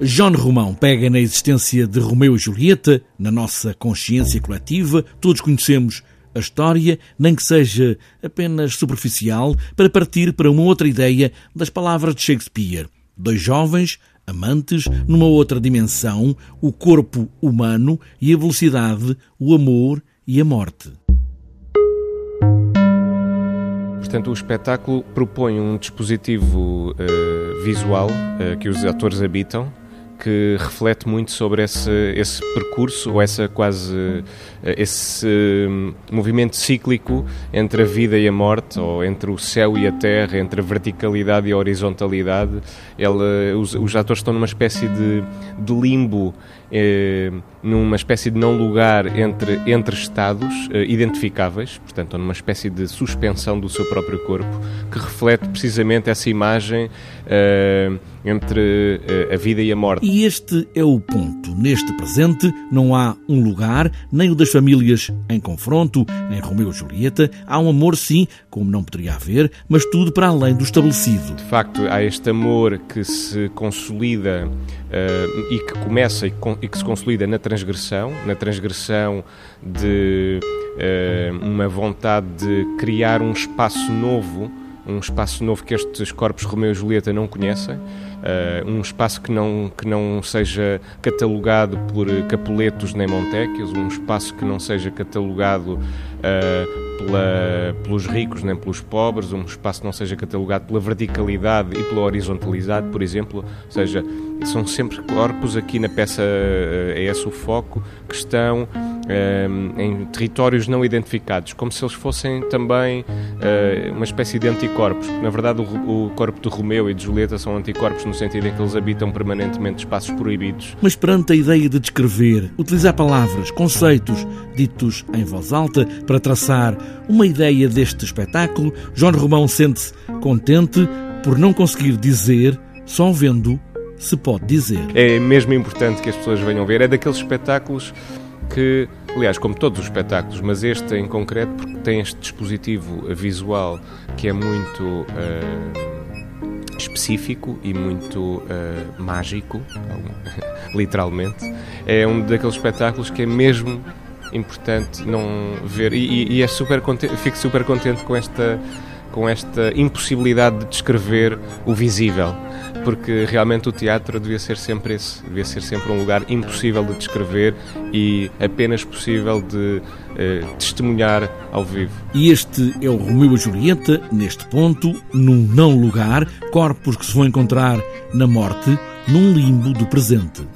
John Romão pega na existência de Romeu e Julieta, na nossa consciência coletiva, todos conhecemos a história, nem que seja apenas superficial, para partir para uma outra ideia das palavras de Shakespeare. Dois jovens, amantes, numa outra dimensão, o corpo humano e a velocidade, o amor e a morte. Portanto, o espetáculo propõe um dispositivo uh, visual uh, que os atores habitam, que reflete muito sobre esse, esse percurso ou essa quase eh, esse hum, movimento cíclico entre a vida e a morte ou entre o céu e a terra entre a verticalidade e a horizontalidade. Ele, os, os atores estão numa espécie de, de limbo eh, numa espécie de não lugar entre, entre estados eh, identificáveis, portanto, numa espécie de suspensão do seu próprio corpo, que reflete precisamente essa imagem eh, entre eh, a vida e a morte. E este é o ponto. Neste presente não há um lugar, nem o das famílias em confronto, em Romeu e Julieta. Há um amor, sim, como não poderia haver, mas tudo para além do estabelecido. De facto, há este amor que se consolida uh, e que começa e, e, que se consolida na transgressão, na transgressão de uh, uma vontade de criar um espaço novo, um espaço novo que estes corpos Romeu e Julieta não conhecem. Uh, um espaço que não, que não seja catalogado por Capuletos nem Montequios, um espaço que não seja catalogado uh, pela, pelos ricos nem pelos pobres, um espaço que não seja catalogado pela verticalidade e pela horizontalidade, por exemplo, ou seja, são sempre corpos aqui na peça, uh, é esse o foco, que estão em territórios não identificados, como se eles fossem também uma espécie de anticorpos. Na verdade, o, o corpo de Romeu e de Julieta são anticorpos no sentido em que eles habitam permanentemente espaços proibidos. Mas perante a ideia de descrever, utilizar palavras, conceitos ditos em voz alta para traçar uma ideia deste espetáculo, João Romão sente-se contente por não conseguir dizer, só vendo se pode dizer. É mesmo importante que as pessoas venham ver. É daqueles espetáculos que, aliás, como todos os espetáculos, mas este em concreto, porque tem este dispositivo visual que é muito. Uh específico e muito uh, mágico, literalmente. É um daqueles espetáculos que é mesmo importante não ver e, e é super contente, fico super contente com esta com esta impossibilidade de descrever o visível porque realmente o teatro devia ser sempre esse, devia ser sempre um lugar impossível de descrever e apenas possível de eh, testemunhar ao vivo. E este é o Romeu e Julieta, neste ponto, num não lugar, corpos que se vão encontrar na morte, num limbo do presente.